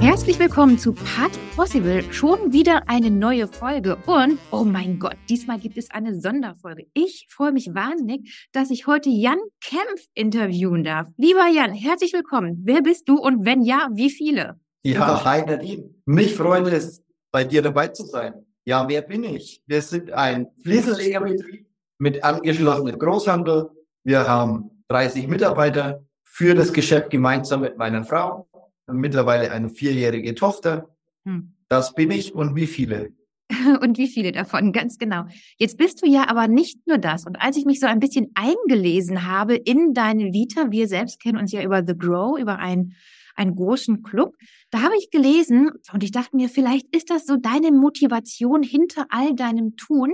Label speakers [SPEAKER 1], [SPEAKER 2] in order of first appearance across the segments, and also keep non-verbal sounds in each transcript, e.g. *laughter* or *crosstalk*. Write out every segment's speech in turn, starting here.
[SPEAKER 1] Herzlich willkommen zu Part Possible. Schon wieder eine neue Folge. Und, oh mein Gott, diesmal gibt es eine Sonderfolge. Ich freue mich wahnsinnig, dass ich heute Jan Kempf interviewen darf. Lieber Jan, herzlich willkommen. Wer bist du und wenn ja, wie viele?
[SPEAKER 2] Ja, hi Nadine. Mich freut es, bei dir dabei zu sein. Ja, wer bin ich? Wir sind ein Fliesenlegerbetrieb mit angeschlossenem Großhandel. Wir haben 30 Mitarbeiter für das Geschäft gemeinsam mit meiner Frau mittlerweile eine vierjährige Tochter. Hm. Das bin ich und wie viele? *laughs*
[SPEAKER 1] und wie viele davon, ganz genau. Jetzt bist du ja aber nicht nur das. Und als ich mich so ein bisschen eingelesen habe in deine Vita, wir selbst kennen uns ja über The Grow, über einen, einen großen Club, da habe ich gelesen und ich dachte mir, vielleicht ist das so deine Motivation hinter all deinem Tun,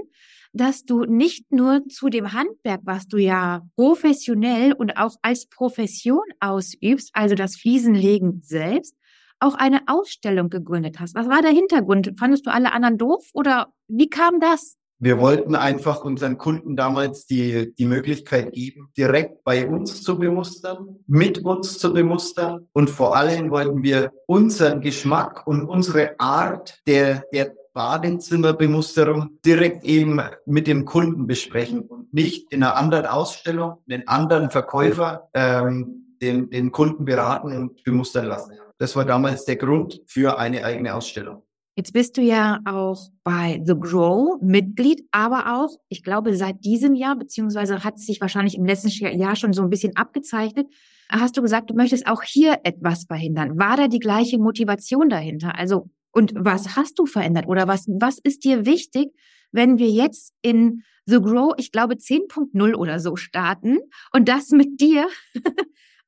[SPEAKER 1] dass du nicht nur zu dem Handwerk, was du ja professionell und auch als Profession ausübst, also das Fliesenlegen selbst, auch eine Ausstellung gegründet hast. Was war der Hintergrund? Fandest du alle anderen doof oder wie kam das?
[SPEAKER 2] Wir wollten einfach unseren Kunden damals die, die Möglichkeit geben, direkt bei uns zu bemustern, mit uns zu bemustern und vor allem wollten wir unseren Geschmack und unsere Art der, der Badezimmerbemusterung direkt eben mit dem Kunden besprechen und nicht in einer anderen Ausstellung, den anderen Verkäufer ähm, den, den Kunden beraten und bemustern lassen. Das war damals der Grund für eine eigene Ausstellung.
[SPEAKER 1] Jetzt bist du ja auch bei The Grow Mitglied, aber auch, ich glaube, seit diesem Jahr, beziehungsweise hat es sich wahrscheinlich im letzten Jahr schon so ein bisschen abgezeichnet, hast du gesagt, du möchtest auch hier etwas verhindern. War da die gleiche Motivation dahinter? Also und was hast du verändert oder was, was ist dir wichtig, wenn wir jetzt in The Grow, ich glaube 10.0 oder so starten und das mit dir *laughs*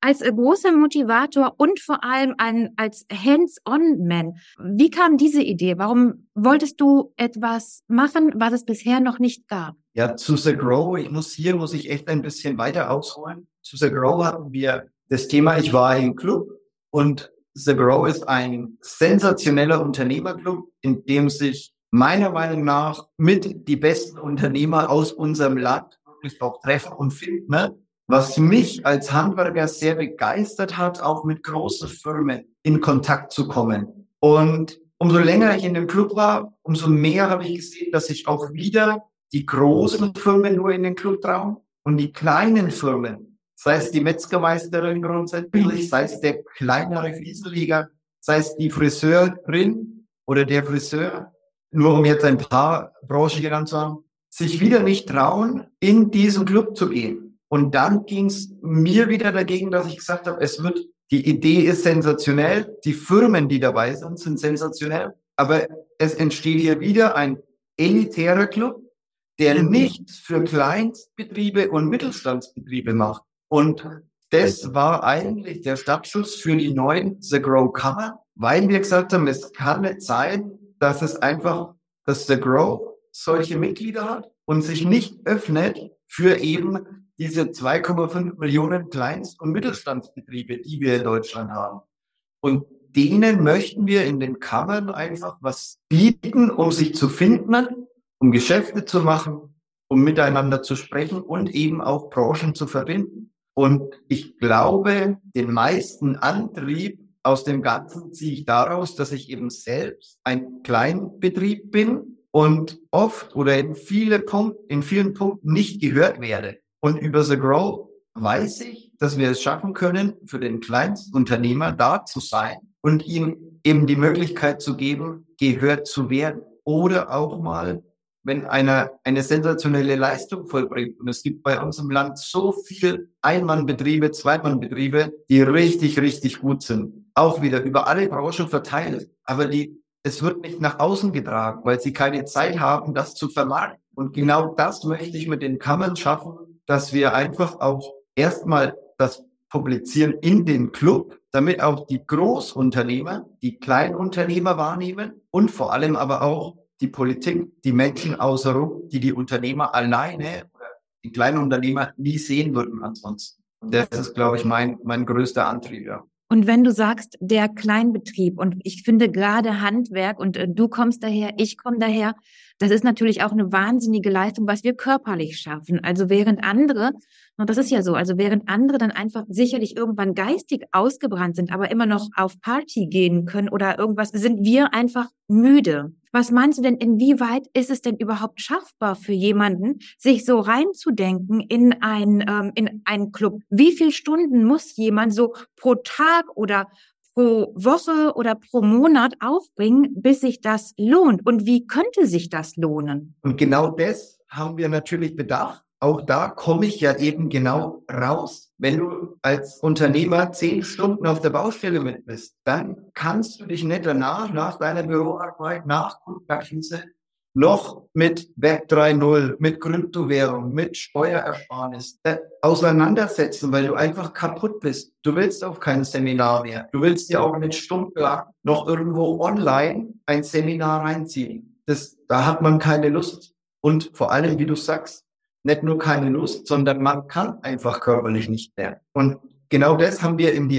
[SPEAKER 1] als großer Motivator und vor allem ein, als Hands-on-Man. Wie kam diese Idee? Warum wolltest du etwas machen, was es bisher noch nicht gab?
[SPEAKER 2] Ja, zu The Grow, ich muss hier, muss ich echt ein bisschen weiter ausholen. Zu The Grow hatten wir das Thema, ich war im Club und The Grow ist ein sensationeller Unternehmerclub, in dem sich meiner Meinung nach mit die besten Unternehmer aus unserem Land wirklich auch treffen und finden. Ne? Was mich als Handwerker sehr begeistert hat, auch mit großen Firmen in Kontakt zu kommen. Und umso länger ich in dem Club war, umso mehr habe ich gesehen, dass sich auch wieder die großen Firmen nur in den Club trauen und die kleinen Firmen sei es die Metzgermeisterin grundsätzlich, sei es der kleinere Fliesenleger, sei es die Friseurin oder der Friseur, nur um jetzt ein paar Branchen genannt zu haben, sich wieder nicht trauen, in diesen Club zu gehen. Und dann ging es mir wieder dagegen, dass ich gesagt habe, es wird, die Idee ist sensationell, die Firmen, die dabei sind, sind sensationell, aber es entsteht hier wieder ein elitärer Club, der mhm. nichts für Kleinstbetriebe und Mittelstandsbetriebe macht. Und das war eigentlich der Startschuss für die neuen The Grow Kammer, weil wir gesagt haben, es kann nicht sein, dass es einfach, dass The Grow solche Mitglieder hat und sich nicht öffnet für eben diese 2,5 Millionen Kleinst- und Mittelstandsbetriebe, die wir in Deutschland haben. Und denen möchten wir in den Kammern einfach was bieten, um sich zu finden, um Geschäfte zu machen, um miteinander zu sprechen und eben auch Branchen zu verbinden. Und ich glaube, den meisten Antrieb aus dem Ganzen ziehe ich daraus, dass ich eben selbst ein Kleinbetrieb bin und oft oder in, viele Punkt, in vielen Punkten nicht gehört werde. Und über The Grow weiß ich, dass wir es schaffen können, für den Kleinstunternehmer da zu sein und ihm eben die Möglichkeit zu geben, gehört zu werden oder auch mal wenn einer eine sensationelle Leistung vollbringt. Und es gibt bei uns im Land so viel Einmannbetriebe, Zweimannbetriebe, die richtig, richtig gut sind. Auch wieder über alle Branchen verteilt. Aber die, es wird nicht nach außen getragen, weil sie keine Zeit haben, das zu vermarkten. Und genau das möchte ich mit den Kammern schaffen, dass wir einfach auch erstmal das publizieren in den Club, damit auch die Großunternehmer, die Kleinunternehmer wahrnehmen und vor allem aber auch die Politik, die Menschen außenrum, die die Unternehmer alleine die kleinen Unternehmer nie sehen würden ansonsten. Das ist, glaube ich, mein, mein größter Antrieb, ja.
[SPEAKER 1] Und wenn du sagst, der Kleinbetrieb, und ich finde gerade Handwerk, und äh, du kommst daher, ich komme daher, das ist natürlich auch eine wahnsinnige Leistung, was wir körperlich schaffen. Also während andere Und das ist ja so. Also während andere dann einfach sicherlich irgendwann geistig ausgebrannt sind, aber immer noch auf Party gehen können oder irgendwas, sind wir einfach müde. Was meinst du denn, inwieweit ist es denn überhaupt schaffbar für jemanden, sich so reinzudenken in ein, ähm, in einen Club? Wie viele Stunden muss jemand so pro Tag oder pro Woche oder pro Monat aufbringen, bis sich das lohnt? Und wie könnte sich das lohnen?
[SPEAKER 2] Und genau das haben wir natürlich bedacht auch da komme ich ja eben genau raus. Wenn du als Unternehmer zehn Stunden auf der Baustelle mit bist, dann kannst du dich nicht danach, nach deiner Büroarbeit, nach Kundenakquise, noch mit Web 3.0, mit Kryptowährung, mit Steuerersparnis äh, auseinandersetzen, weil du einfach kaputt bist. Du willst auf kein Seminar mehr. Du willst dir auch nicht stundenlang noch irgendwo online ein Seminar reinziehen. Das, da hat man keine Lust. Und vor allem, wie du sagst, nicht nur keine Lust, sondern man kann einfach körperlich nicht mehr. Und genau das haben wir in die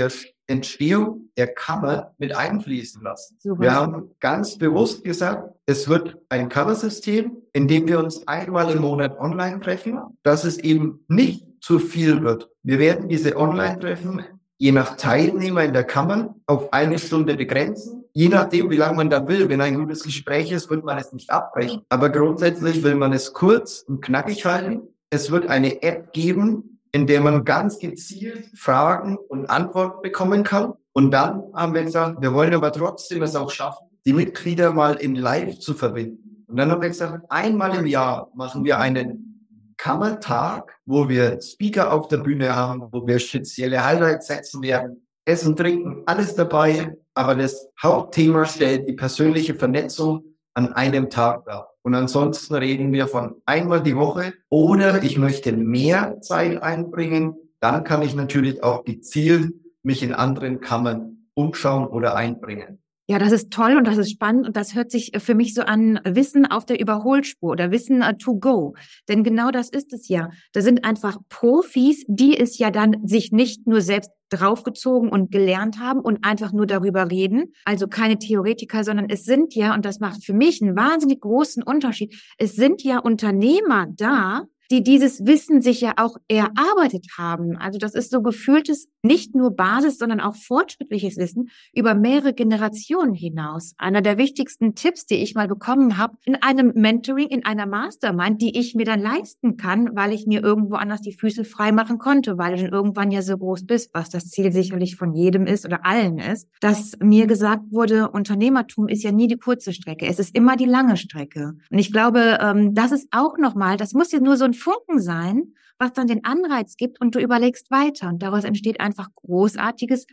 [SPEAKER 2] Entstehung der Kammer mit einfließen lassen. Super. Wir haben ganz bewusst gesagt, es wird ein Kammersystem, in dem wir uns einmal im Monat online treffen, dass es eben nicht zu viel wird. Wir werden diese Online-Treffen je nach Teilnehmer in der Kammer auf eine Stunde begrenzen. Je nachdem, wie lange man da will. Wenn ein gutes Gespräch ist, wird man es nicht abbrechen. Aber grundsätzlich will man es kurz und knackig halten. Es wird eine App geben, in der man ganz gezielt Fragen und Antworten bekommen kann. Und dann haben wir gesagt, wir wollen aber trotzdem es auch schaffen, die Mitglieder mal in Live zu verbinden. Und dann haben wir gesagt, einmal im Jahr machen wir einen Kammertag, wo wir Speaker auf der Bühne haben, wo wir spezielle Highlights setzen werden. Essen, Trinken, alles dabei. Aber das Hauptthema stellt die persönliche Vernetzung an einem Tag dar. Und ansonsten reden wir von einmal die Woche oder ich möchte mehr Zeit einbringen. Dann kann ich natürlich auch gezielt mich in anderen Kammern umschauen oder einbringen.
[SPEAKER 1] Ja, das ist toll und das ist spannend und das hört sich für mich so an Wissen auf der Überholspur oder Wissen uh, to go. Denn genau das ist es ja. Da sind einfach Profis, die es ja dann sich nicht nur selbst draufgezogen und gelernt haben und einfach nur darüber reden. Also keine Theoretiker, sondern es sind ja, und das macht für mich einen wahnsinnig großen Unterschied, es sind ja Unternehmer da, die dieses Wissen sich ja auch erarbeitet haben. Also das ist so gefühltes, nicht nur Basis, sondern auch fortschrittliches Wissen über mehrere Generationen hinaus. Einer der wichtigsten Tipps, die ich mal bekommen habe, in einem Mentoring, in einer Mastermind, die ich mir dann leisten kann, weil ich mir irgendwo anders die Füße frei machen konnte, weil du dann irgendwann ja so groß bist, was das Ziel sicherlich von jedem ist oder allen ist, dass mir gesagt wurde, Unternehmertum ist ja nie die kurze Strecke, es ist immer die lange Strecke. Und ich glaube, ähm, das ist auch nochmal, das muss ja nur so ein Funken sein, was dann den Anreiz gibt und du überlegst weiter. Und daraus entsteht einfach Großartiges,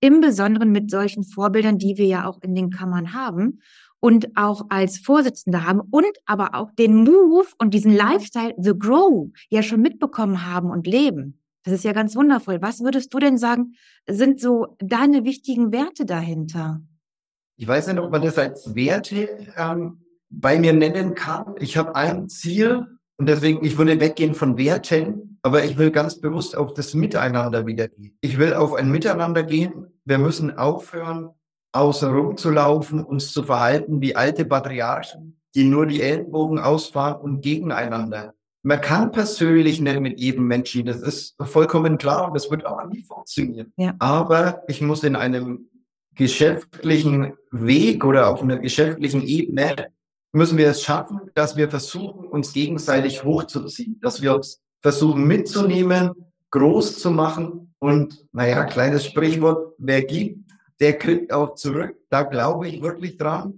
[SPEAKER 1] im Besonderen mit solchen Vorbildern, die wir ja auch in den Kammern haben und auch als Vorsitzende haben und aber auch den Move und diesen Lifestyle, The Grow, ja schon mitbekommen haben und leben. Das ist ja ganz wundervoll. Was würdest du denn sagen, sind so deine wichtigen Werte dahinter?
[SPEAKER 2] Ich weiß nicht, ob man das als Werte ähm, bei mir nennen kann. Ich habe ein Ziel und deswegen, ich würde weggehen von Werten, aber ich will ganz bewusst auf das Miteinander wieder gehen. Ich will auf ein Miteinander gehen. Wir müssen aufhören, außen rum zu laufen, uns zu verhalten wie alte Patriarchen, die nur die Ellenbogen ausfahren und gegeneinander. Man kann persönlich nicht mit jedem Menschen, das ist vollkommen klar und das wird auch nie funktionieren. Ja. Aber ich muss in einem geschäftlichen Weg oder auf einer geschäftlichen Ebene müssen wir es schaffen, dass wir versuchen, uns gegenseitig hochzuziehen, dass wir uns versuchen mitzunehmen, groß zu machen und, naja, kleines Sprichwort, wer gibt, der kriegt auch zurück. Da glaube ich wirklich dran.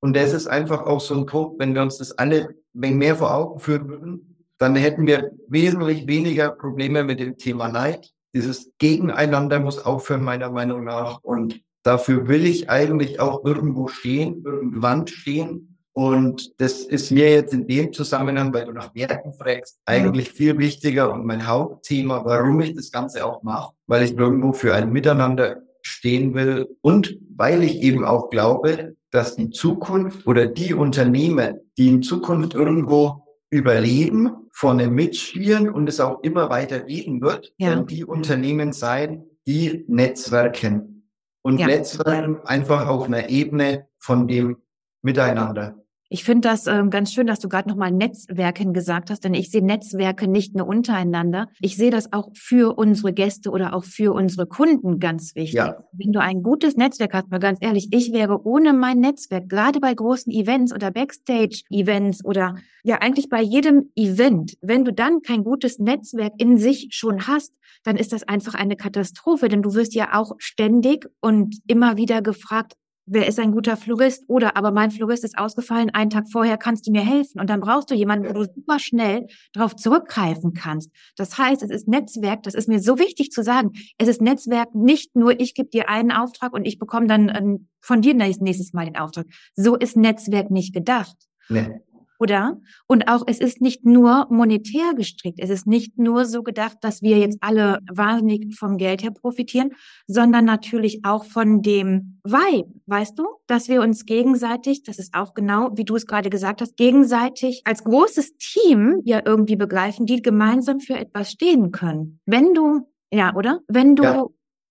[SPEAKER 2] Und das ist einfach auch so ein Punkt, wenn wir uns das alle mehr vor Augen führen würden, dann hätten wir wesentlich weniger Probleme mit dem Thema Neid. Dieses Gegeneinander muss aufhören, meiner Meinung nach. Und dafür will ich eigentlich auch irgendwo stehen, irgendwann stehen. Und das ist mir jetzt in dem Zusammenhang, weil du nach Werten fragst, eigentlich viel wichtiger und mein Hauptthema, warum ich das Ganze auch mache, weil ich irgendwo für ein Miteinander stehen will und weil ich eben auch glaube, dass die Zukunft oder die Unternehmen, die in Zukunft irgendwo überleben, vorne mitspielen und es auch immer weiter reden wird, ja. werden die Unternehmen sein, die Netzwerken und ja. Netzwerken einfach auf einer Ebene von dem Miteinander.
[SPEAKER 1] Ich finde das ähm, ganz schön, dass du gerade nochmal Netzwerken gesagt hast, denn ich sehe Netzwerke nicht nur untereinander. Ich sehe das auch für unsere Gäste oder auch für unsere Kunden ganz wichtig. Ja. Wenn du ein gutes Netzwerk hast, mal ganz ehrlich, ich wäre ohne mein Netzwerk, gerade bei großen Events oder Backstage-Events oder ja eigentlich bei jedem Event, wenn du dann kein gutes Netzwerk in sich schon hast, dann ist das einfach eine Katastrophe, denn du wirst ja auch ständig und immer wieder gefragt, wer ist ein guter Florist? Oder aber mein Florist ist ausgefallen, einen Tag vorher kannst du mir helfen. Und dann brauchst du jemanden, wo du super schnell darauf zurückgreifen kannst. Das heißt, es ist Netzwerk, das ist mir so wichtig zu sagen. Es ist Netzwerk nicht nur, ich gebe dir einen Auftrag und ich bekomme dann ähm, von dir nächstes Mal den Auftrag. So ist Netzwerk nicht gedacht. Nee oder? Und auch es ist nicht nur monetär gestrickt. Es ist nicht nur so gedacht, dass wir jetzt alle wahnsinnig vom Geld her profitieren, sondern natürlich auch von dem Vibe, weißt du? Dass wir uns gegenseitig, das ist auch genau, wie du es gerade gesagt hast, gegenseitig als großes Team ja irgendwie begreifen, die gemeinsam für etwas stehen können. Wenn du, ja, oder? Wenn du ja.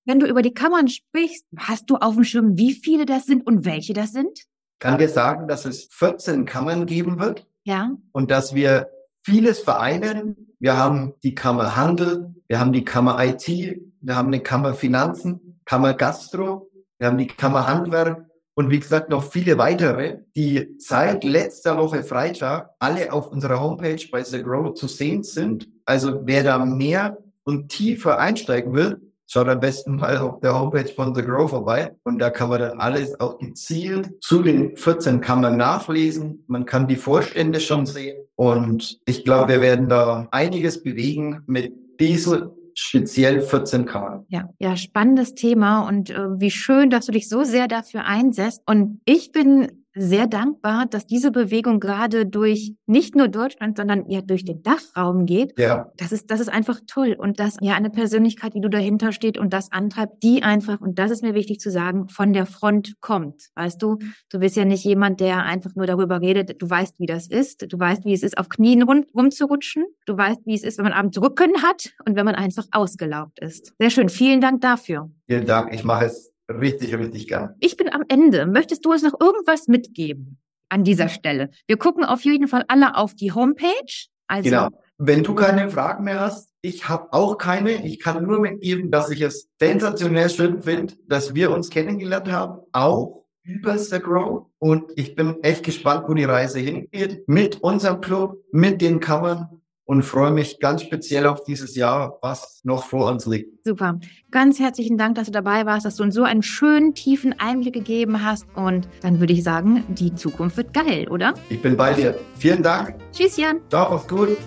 [SPEAKER 1] Wenn du über die Kammern sprichst, hast du auf dem Schirm, wie viele das sind und welche das sind?
[SPEAKER 2] Kann dir sagen, dass es 14 Kammern geben wird.
[SPEAKER 1] Ja.
[SPEAKER 2] Und dass wir vieles vereinen. Wir haben die Kammer Handel, wir haben die Kammer IT, wir haben eine Kammer Finanzen, Kammer Gastro, wir haben die Kammer Handwerk und wie gesagt noch viele weitere, die seit letzter Woche Freitag alle auf unserer Homepage bei The Grow zu sehen sind. Also wer da mehr und tiefer einsteigen will, Schaut am besten mal auf der Homepage von The Grow vorbei und da kann man dann alles auch gezielt zu den 14 Kammern nachlesen. Man kann die Vorstände schon sehen und ich glaube, wir werden da einiges bewegen mit diesen speziell 14 Kammern.
[SPEAKER 1] Ja, ja, spannendes Thema und äh, wie schön, dass du dich so sehr dafür einsetzt. Und ich bin sehr dankbar, dass diese Bewegung gerade durch nicht nur Deutschland, sondern ja durch den Dachraum geht. Ja. Das ist, das ist einfach toll. Und dass ja eine Persönlichkeit, die du dahinter steht und das antreibt, die einfach, und das ist mir wichtig zu sagen, von der Front kommt. Weißt du, du bist ja nicht jemand, der einfach nur darüber redet. Du weißt, wie das ist. Du weißt, wie es ist, auf Knien rum, rumzurutschen. Du weißt, wie es ist, wenn man abends Rücken hat und wenn man einfach ausgelaugt ist. Sehr schön. Vielen Dank dafür.
[SPEAKER 2] Vielen Dank. Ich mache es Richtig, richtig gern.
[SPEAKER 1] Ich bin am Ende. Möchtest du uns noch irgendwas mitgeben an dieser Stelle? Wir gucken auf jeden Fall alle auf die Homepage.
[SPEAKER 2] Also genau. Wenn du keine Fragen mehr hast, ich habe auch keine. Ich kann nur mitgeben, dass ich es sensationell schön finde, dass wir uns kennengelernt haben, auch über The Grow. Und ich bin echt gespannt, wo die Reise hingeht. Mit unserem Club, mit den Covern und freue mich ganz speziell auf dieses Jahr, was noch vor uns liegt.
[SPEAKER 1] Super. Ganz herzlichen Dank, dass du dabei warst, dass du uns so einen schönen, tiefen Einblick gegeben hast. Und dann würde ich sagen, die Zukunft wird geil, oder?
[SPEAKER 2] Ich bin bei dir. Vielen Dank.
[SPEAKER 1] Tschüss, Jan.
[SPEAKER 2] Ciao, mach's gut.